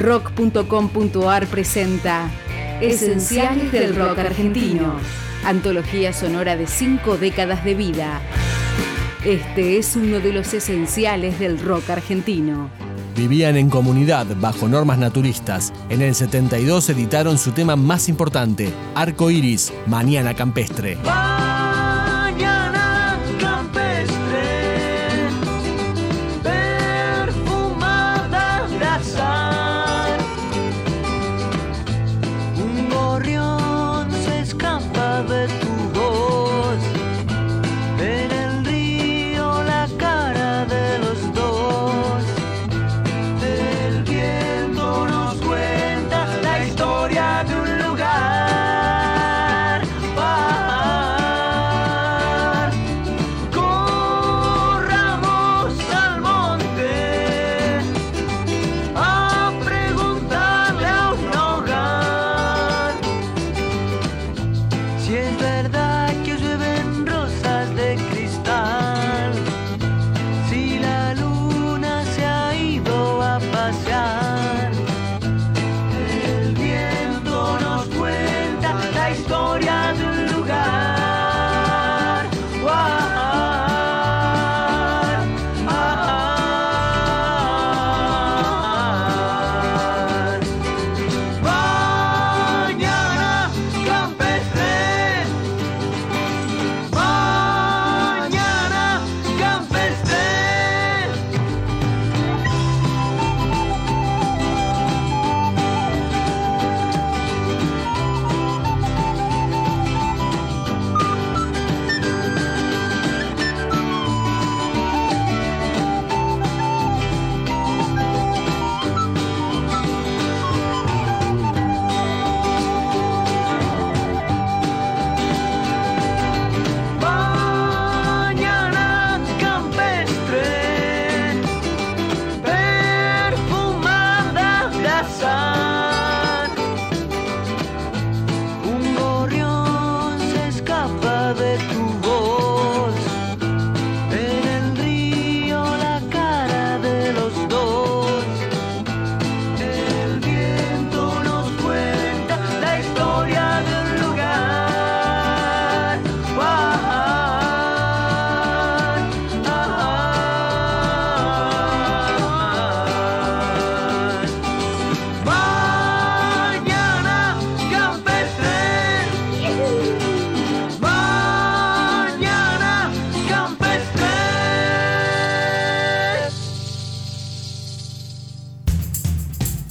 Rock.com.ar presenta Esenciales del Rock Argentino. Antología sonora de cinco décadas de vida. Este es uno de los esenciales del rock argentino. Vivían en comunidad bajo normas naturistas. En el 72 editaron su tema más importante, Arco Iris, Mañana Campestre. Si es